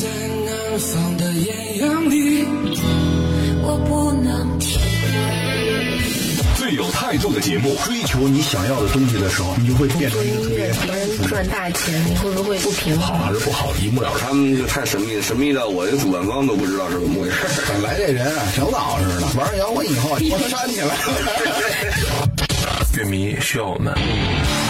在南方的艳阳里，我不能停。最有态度的节目，追求你想要的东西的时候，你就会变成一个特别别人赚大钱，你会不会不平衡？好还是不好，一目了然。他们就太神秘，神秘到我这主办方都不知道是怎么回事。本来这人啊，挺老实的，玩摇滚以后，我煽起来了。乐迷需要我们。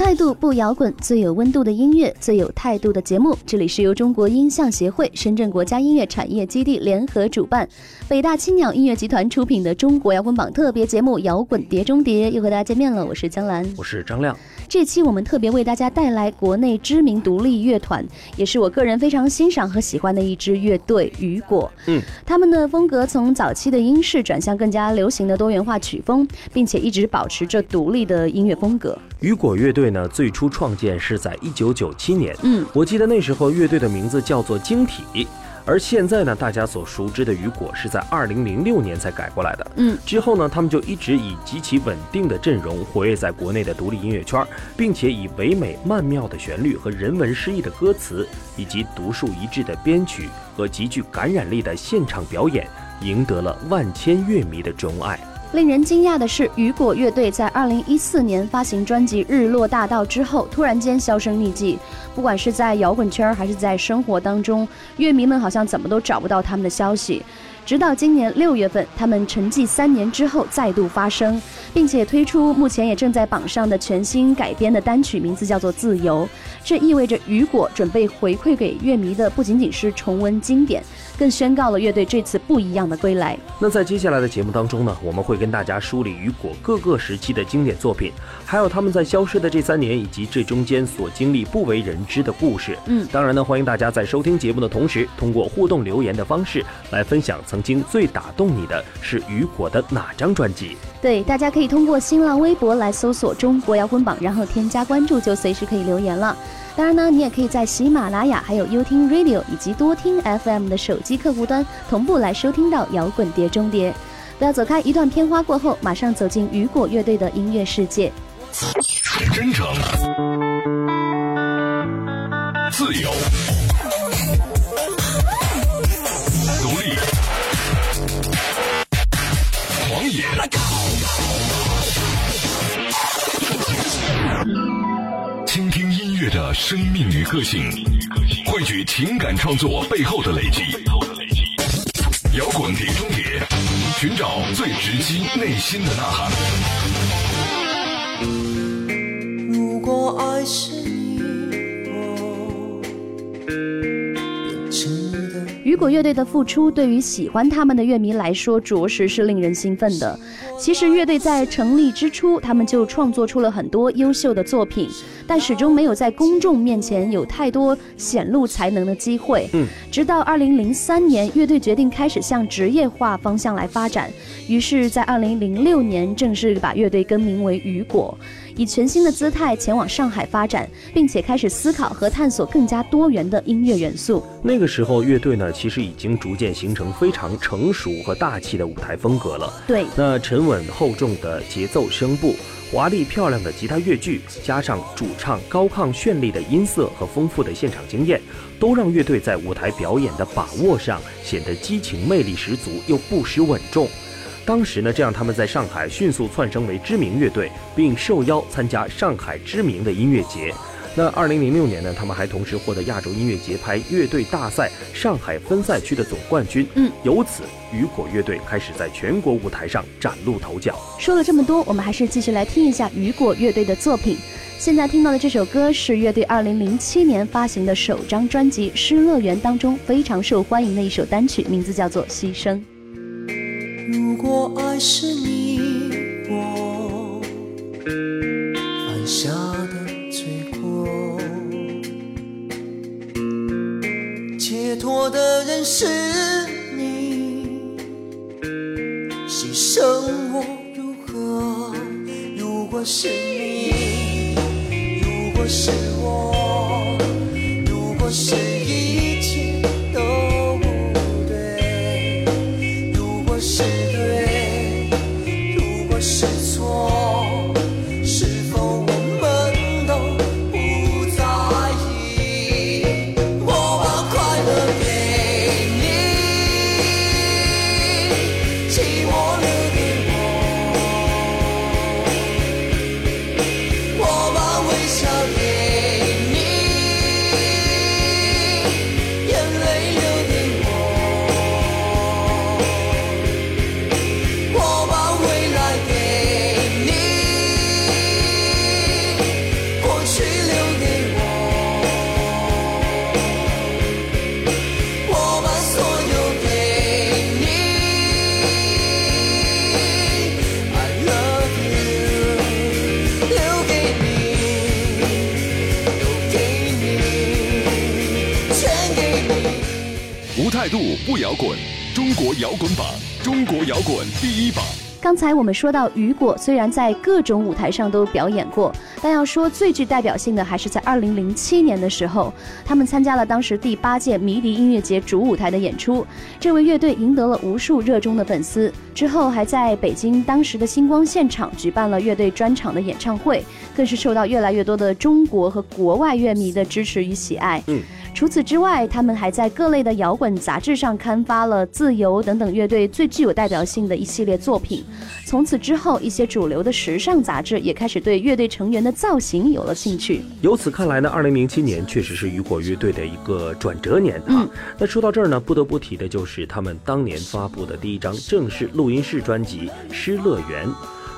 态度不摇滚，最有温度的音乐，最有态度的节目。这里是由中国音像协会、深圳国家音乐产业基地联合主办，北大青鸟音乐集团出品的中国摇滚榜特别节目《摇滚碟中谍》，又和大家见面了。我是江兰，我是张亮。这期我们特别为大家带来国内知名独立乐团，也是我个人非常欣赏和喜欢的一支乐队——雨果。嗯，他们的风格从早期的英式转向更加流行的多元化曲风，并且一直保持着独立的音乐风格。雨果乐队呢，最初创建是在一九九七年。嗯，我记得那时候乐队的名字叫做晶体。而现在呢，大家所熟知的雨果是在二零零六年才改过来的。嗯，之后呢，他们就一直以极其稳定的阵容活跃在国内的独立音乐圈，并且以唯美曼妙的旋律和人文诗意的歌词，以及独树一帜的编曲和极具感染力的现场表演，赢得了万千乐迷的钟爱。令人惊讶的是，雨果乐队在二零一四年发行专辑《日落大道》之后，突然间销声匿迹。不管是在摇滚圈还是在生活当中，乐迷们好像怎么都找不到他们的消息。直到今年六月份，他们沉寂三年之后再度发声，并且推出目前也正在榜上的全新改编的单曲，名字叫做《自由》。这意味着雨果准备回馈给乐迷的不仅仅是重温经典，更宣告了乐队这次不一样的归来。那在接下来的节目当中呢，我们会跟大家梳理雨果各个时期的经典作品，还有他们在消失的这三年以及这中间所经历不为人知的故事。嗯，当然呢，欢迎大家在收听节目的同时，通过互动留言的方式来分享曾经最打动你的是雨果的哪张专辑。对，大家可以通过新浪微博来搜索“中国摇滚榜”，然后添加关注，就随时可以留言了。当然呢，你也可以在喜马拉雅、还有优听 Radio 以及多听 FM 的手机客户端同步来收听到摇滚碟中碟。不要走开，一段片花过后，马上走进雨果乐队的音乐世界。真诚，自由，倾听音乐的生命与个性，汇聚情感创作背后的累积。摇滚碟中谍，寻找最直击内心的呐喊。如果爱是雨果乐队的复出，对于喜欢他们的乐迷来说，着实是令人兴奋的。其实，乐队在成立之初，他们就创作出了很多优秀的作品，但始终没有在公众面前有太多显露才能的机会。嗯，直到二零零三年，乐队决定开始向职业化方向来发展，于是，在二零零六年正式把乐队更名为雨果。以全新的姿态前往上海发展，并且开始思考和探索更加多元的音乐元素。那个时候，乐队呢其实已经逐渐形成非常成熟和大气的舞台风格了。对，那沉稳厚重的节奏声部、华丽漂亮的吉他乐句，加上主唱高亢绚丽的音色和丰富的现场经验，都让乐队在舞台表演的把握上显得激情魅力十足，又不失稳重。当时呢，这让他们在上海迅速窜升为知名乐队，并受邀参加上海知名的音乐节。那二零零六年呢，他们还同时获得亚洲音乐节拍乐队大赛上海分赛区的总冠军。嗯，由此雨果乐队开始在全国舞台上崭露头角。说了这么多，我们还是继续来听一下雨果乐队的作品。现在听到的这首歌是乐队二零零七年发行的首张专辑《失乐园》当中非常受欢迎的一首单曲，名字叫做《牺牲》。是你我犯下的罪过，解脱的人是你，牺牲我如何？如果是滚榜，中国摇滚第一榜。刚才我们说到雨果，虽然在各种舞台上都表演过，但要说最具代表性的，还是在2007年的时候，他们参加了当时第八届迷笛音乐节主舞台的演出。这位乐队赢得了无数热衷的粉丝，之后还在北京当时的星光现场举办了乐队专场的演唱会，更是受到越来越多的中国和国外乐迷的支持与喜爱。嗯。除此之外，他们还在各类的摇滚杂志上刊发了《自由》等等乐队最具有代表性的一系列作品。从此之后，一些主流的时尚杂志也开始对乐队成员的造型有了兴趣。由此看来呢，二零零七年确实是雨果乐队的一个转折年啊。那说到这儿呢，不得不提的就是他们当年发布的第一张正式录音室专辑《失乐园》。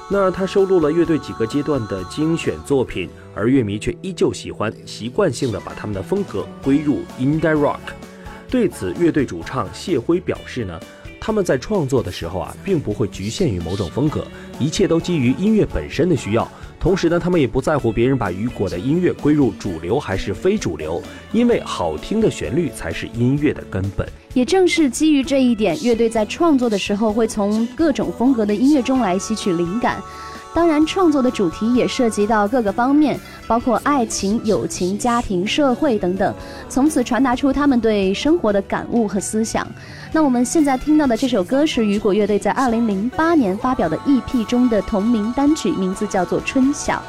那他收录了乐队几个阶段的精选作品，而乐迷却依旧喜欢，习惯性的把他们的风格归入 indie rock。对此，乐队主唱谢辉表示呢，他们在创作的时候啊，并不会局限于某种风格，一切都基于音乐本身的需要。同时呢，他们也不在乎别人把雨果的音乐归入主流还是非主流，因为好听的旋律才是音乐的根本。也正是基于这一点，乐队在创作的时候会从各种风格的音乐中来吸取灵感。当然，创作的主题也涉及到各个方面，包括爱情、友情、家庭、社会等等，从此传达出他们对生活的感悟和思想。那我们现在听到的这首歌是雨果乐队在2008年发表的 EP 中的同名单曲，名字叫做《春晓》。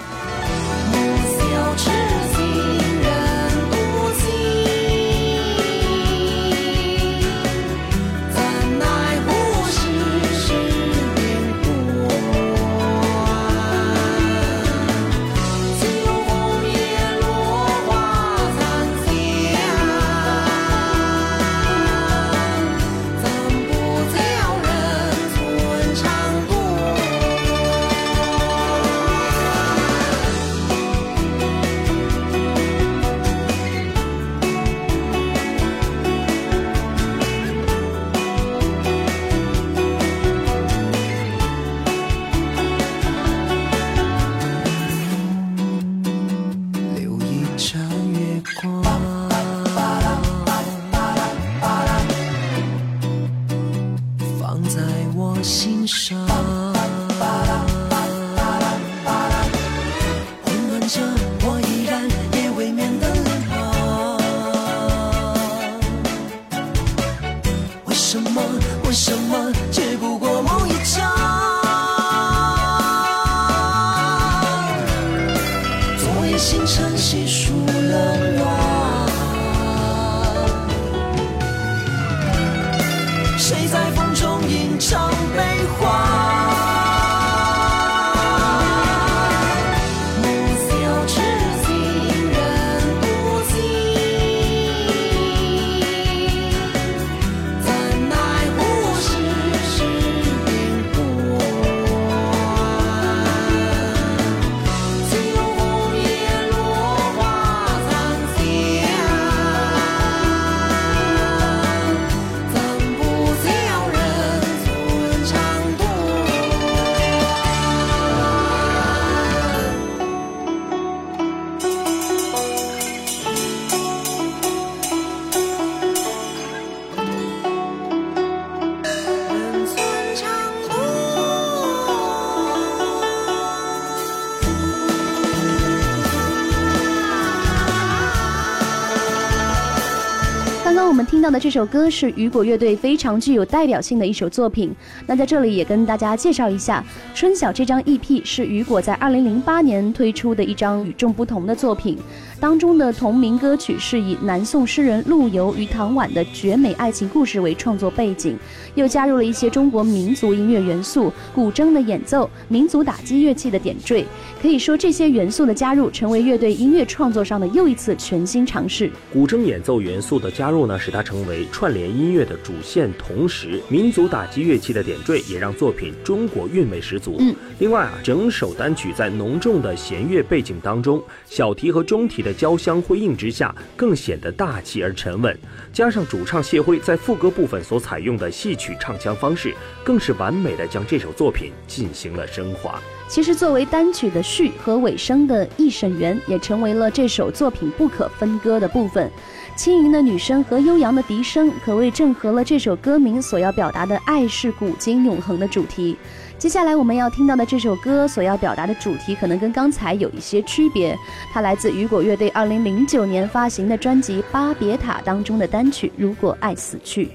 刚刚我们听到的这首歌是雨果乐队非常具有代表性的一首作品。那在这里也跟大家介绍一下，《春晓》这张 EP 是雨果在2008年推出的一张与众不同的作品。当中的同名歌曲是以南宋诗人陆游与唐婉的绝美爱情故事为创作背景，又加入了一些中国民族音乐元素、古筝的演奏、民族打击乐器的点缀。可以说，这些元素的加入成为乐队音乐创作上的又一次全新尝试。古筝演奏元素的加入呢，使它成为串联音乐的主线，同时民族打击乐器的点缀也让作品中国韵味十足。嗯，另外啊，整首单曲在浓重的弦乐背景当中，小提和中提的。交相辉映之下，更显得大气而沉稳。加上主唱谢辉在副歌部分所采用的戏曲唱腔方式，更是完美的将这首作品进行了升华。其实，作为单曲的序和尾声的一审员，也成为了这首作品不可分割的部分。轻盈的女声和悠扬的笛声，可谓正合了这首歌名所要表达的“爱是古今永恒”的主题。接下来我们要听到的这首歌所要表达的主题，可能跟刚才有一些区别。它来自雨果乐队2009年发行的专辑《巴别塔》当中的单曲《如果爱死去》。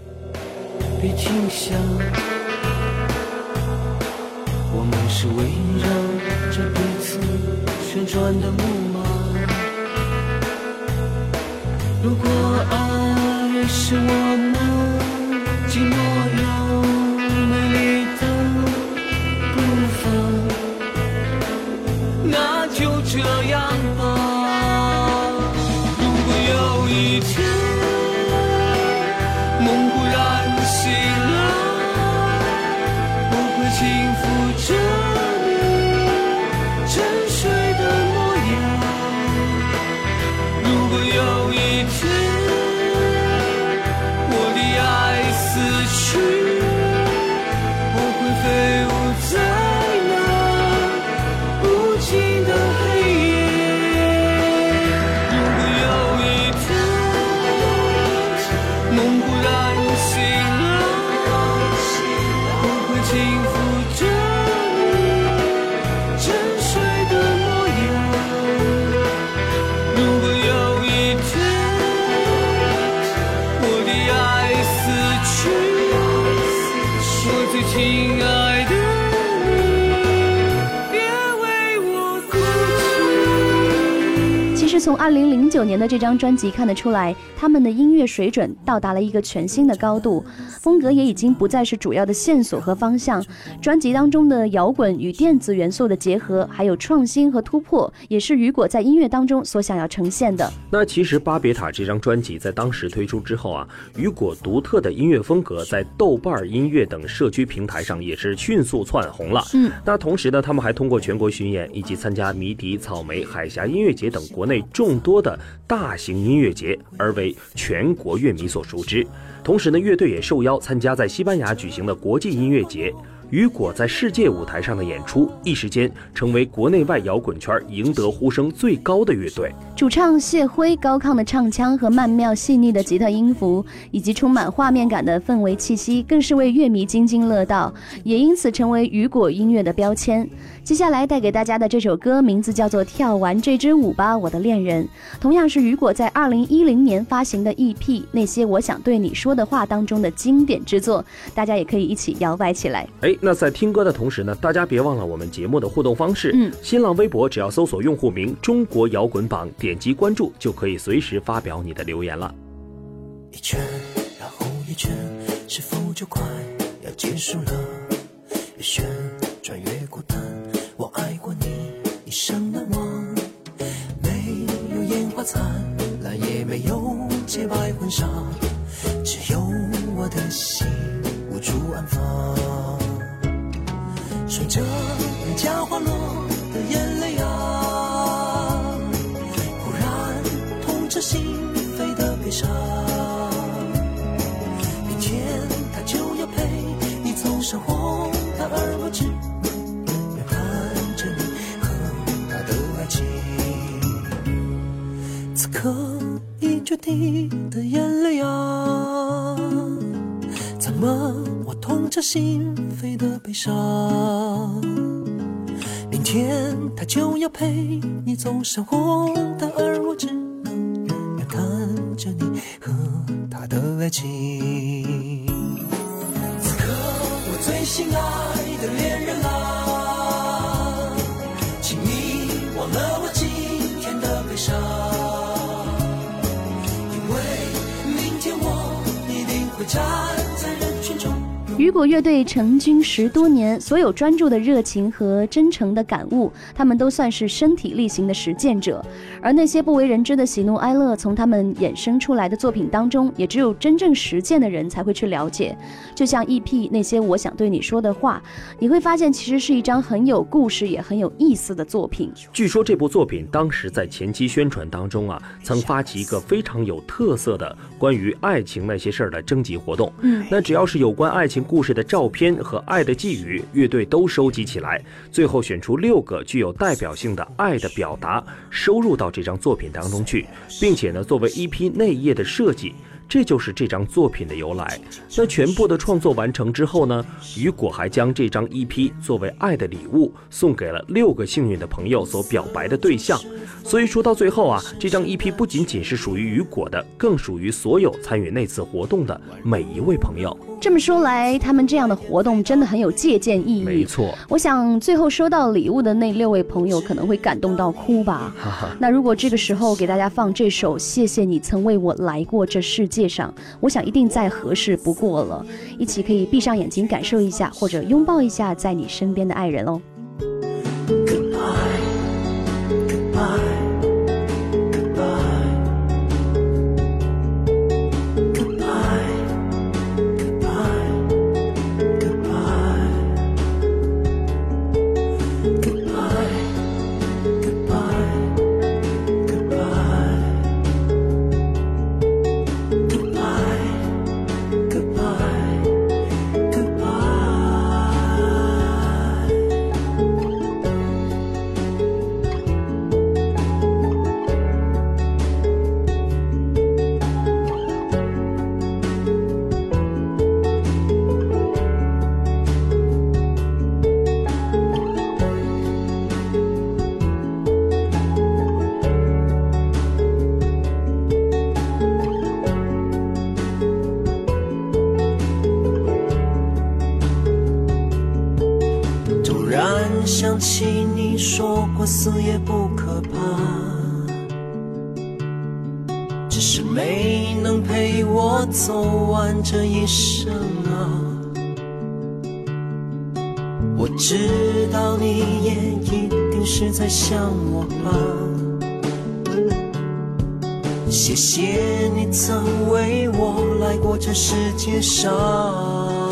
别停下，我们是围绕着彼此旋转的木马。如果爱是我们幸福。哭泣。其实从2009年的这张专辑看得出来，他们的音乐水准到达了一个全新的高度，风格也已经不再是主要的线索和方向。专辑当中的摇滚与电子元素的结合，还有创新和突破，也是雨果在音乐当中所想要呈现的。那其实《巴别塔》这张专辑在当时推出之后啊，雨果独特的音乐风格在豆瓣音乐等社区平台上也是迅速窜红了。嗯，那同时呢，他们还通过全国巡演以及参加迷笛、草莓、海峡音乐节等国内众多的大型音乐节，而为全国乐迷所熟知。同时呢，乐队也受邀参加在西班牙举行的国际音乐节。雨果在世界舞台上的演出，一时间成为国内外摇滚圈赢得呼声最高的乐队。主唱谢辉高亢的唱腔和曼妙细腻的吉他音符，以及充满画面感的氛围气息，更是为乐迷津津乐道，也因此成为雨果音乐的标签。接下来带给大家的这首歌名字叫做《跳完这支舞吧，我的恋人》，同样是雨果在二零一零年发行的 EP《那些我想对你说的话》当中的经典之作，大家也可以一起摇摆起来。哎，那在听歌的同时呢，大家别忘了我们节目的互动方式。嗯，新浪微博只要搜索用户名“中国摇滚榜”，点击关注就可以随时发表你的留言了。一圈，然后一圈，是否就快要结束了？越旋转越孤单，生难忘。没有烟花灿烂，也没有洁白婚纱，只有我的心无处安放。顺着人家滑落可以决堤的眼泪啊，怎么我痛彻心扉的悲伤？明天他就要陪你走上红毯，因雨果乐队成军十多年，所有专注的热情和真诚的感悟，他们都算是身体力行的实践者。而那些不为人知的喜怒哀乐，从他们衍生出来的作品当中，也只有真正实践的人才会去了解。就像 EP 那些我想对你说的话，你会发现其实是一张很有故事也很有意思的作品。据说这部作品当时在前期宣传当中啊，曾发起一个非常有特色的关于爱情那些事儿的征集活动。嗯，那只要是有关爱情故事的照片和爱的寄语，乐队都收集起来，最后选出六个具有代表性的爱的表达，收入到这张作品当中去，并且呢，作为一批内页的设计。这就是这张作品的由来。那全部的创作完成之后呢，雨果还将这张 EP 作为爱的礼物送给了六个幸运的朋友所表白的对象。所以说到最后啊，这张 EP 不仅仅是属于雨果的，更属于所有参与那次活动的每一位朋友。这么说来，他们这样的活动真的很有借鉴意义。没错，我想最后收到礼物的那六位朋友可能会感动到哭吧。那如果这个时候给大家放这首《谢谢你曾为我来过这世界界上》，我想一定再合适不过了。一起可以闭上眼睛感受一下，或者拥抱一下在你身边的爱人哦。啊。我知道你也一定是在想我吧。谢谢你曾为我来过这世界上。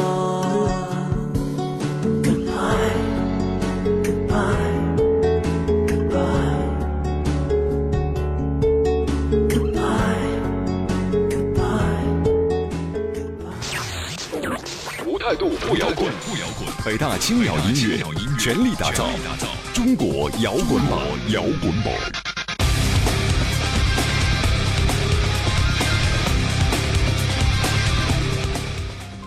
不摇滚，不摇滚。北大青鸟音乐全力打造中国摇滚榜，摇滚榜。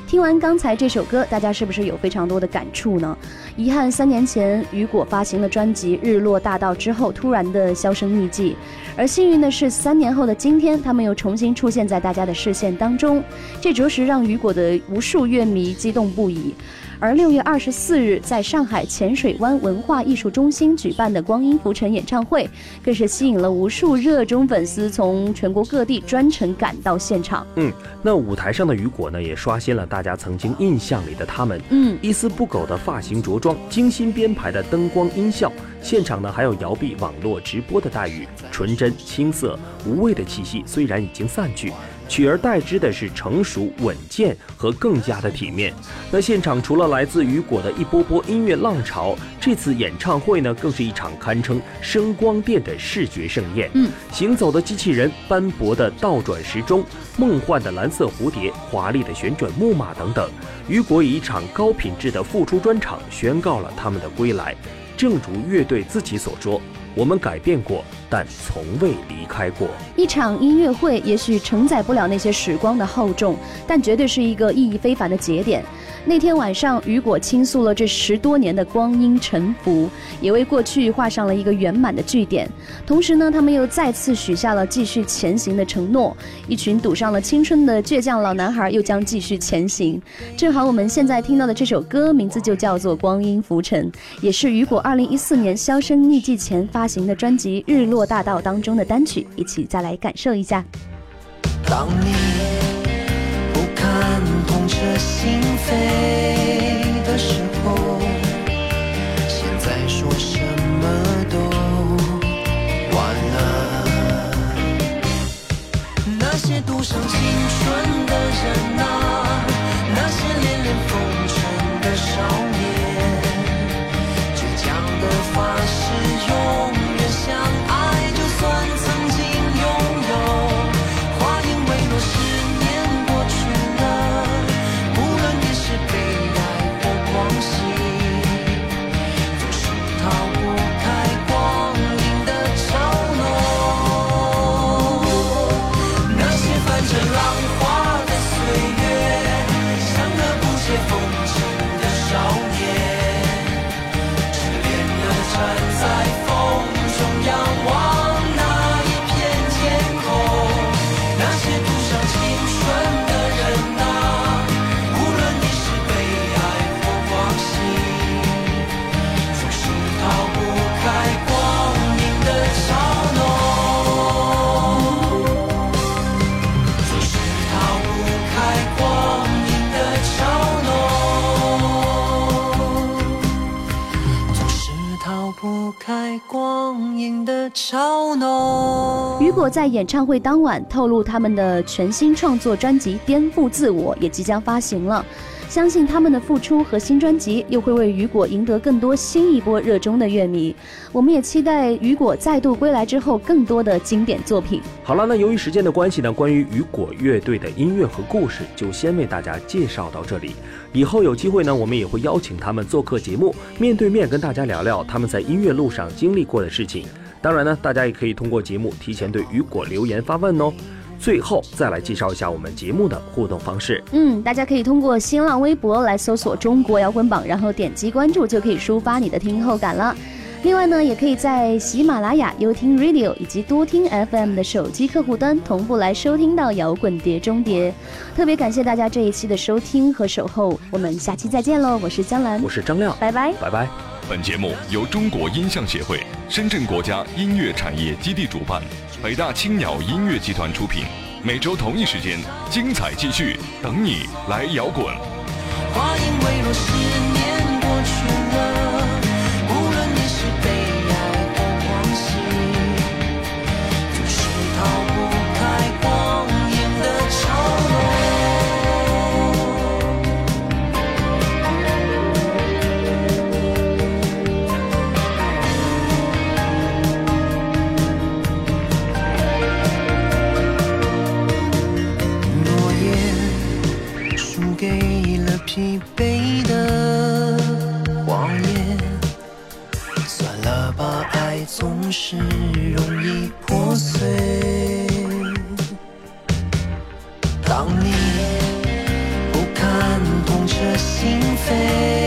听完刚才这首歌，大家是不是有非常多的感触呢？遗憾三年前雨果发行了专辑《日落大道》之后，突然的销声匿迹。而幸运的是，三年后的今天，他们又重新出现在大家的视线当中，这着实让雨果的无数乐迷激动不已。而六月二十四日在上海浅水湾文化艺术中心举办的《光阴浮沉》演唱会，更是吸引了无数热衷粉丝从全国各地专程赶到现场。嗯，那舞台上的雨果呢，也刷新了大家曾经印象里的他们。嗯，一丝不苟的发型着装，精心编排的灯光音效，现场呢还有摇臂网络直播的待遇，纯真青涩无畏的气息虽然已经散去。取而代之的是成熟、稳健和更加的体面。那现场除了来自雨果的一波波音乐浪潮，这次演唱会呢，更是一场堪称声光电的视觉盛宴。嗯，行走的机器人、斑驳的倒转时钟、梦幻的蓝色蝴蝶、华丽的旋转木马等等，雨果以一场高品质的复出专场宣告了他们的归来。正如乐队自己所说。我们改变过，但从未离开过。一场音乐会也许承载不了那些时光的厚重，但绝对是一个意义非凡的节点。那天晚上，雨果倾诉了这十多年的光阴沉浮，也为过去画上了一个圆满的句点。同时呢，他们又再次许下了继续前行的承诺。一群赌上了青春的倔强老男孩又将继续前行。正好我们现在听到的这首歌名字就叫做《光阴浮沉》，也是雨果2014年销声匿迹前发行的专辑《日落过大道》当中的单曲。一起再来感受一下。当你不看痛彻心扉。嘲弄。雨果在演唱会当晚透露，他们的全新创作专辑《颠覆自我》也即将发行了。相信他们的付出和新专辑又会为雨果赢得更多新一波热衷的乐迷。我们也期待雨果再度归来之后更多的经典作品。好了，那由于时间的关系呢，关于雨果乐队的音乐和故事就先为大家介绍到这里。以后有机会呢，我们也会邀请他们做客节目，面对面跟大家聊聊他们在音乐路上经历过的事情。当然呢，大家也可以通过节目提前对雨果留言发问哦。最后再来介绍一下我们节目的互动方式。嗯，大家可以通过新浪微博来搜索“中国摇滚榜”，然后点击关注就可以抒发你的听后感了。另外呢，也可以在喜马拉雅、优听 Radio 以及多听 FM 的手机客户端同步来收听到摇滚碟中碟。特别感谢大家这一期的收听和守候，我们下期再见喽！我是江兰，我是张亮，拜拜，拜拜。本节目由中国音像协会、深圳国家音乐产业基地主办，北大青鸟音乐集团出品。每周同一时间，精彩继续，等你来摇滚。话音未落，十给了疲惫的谎言，算了吧，爱总是容易破碎。当你不堪痛彻心扉，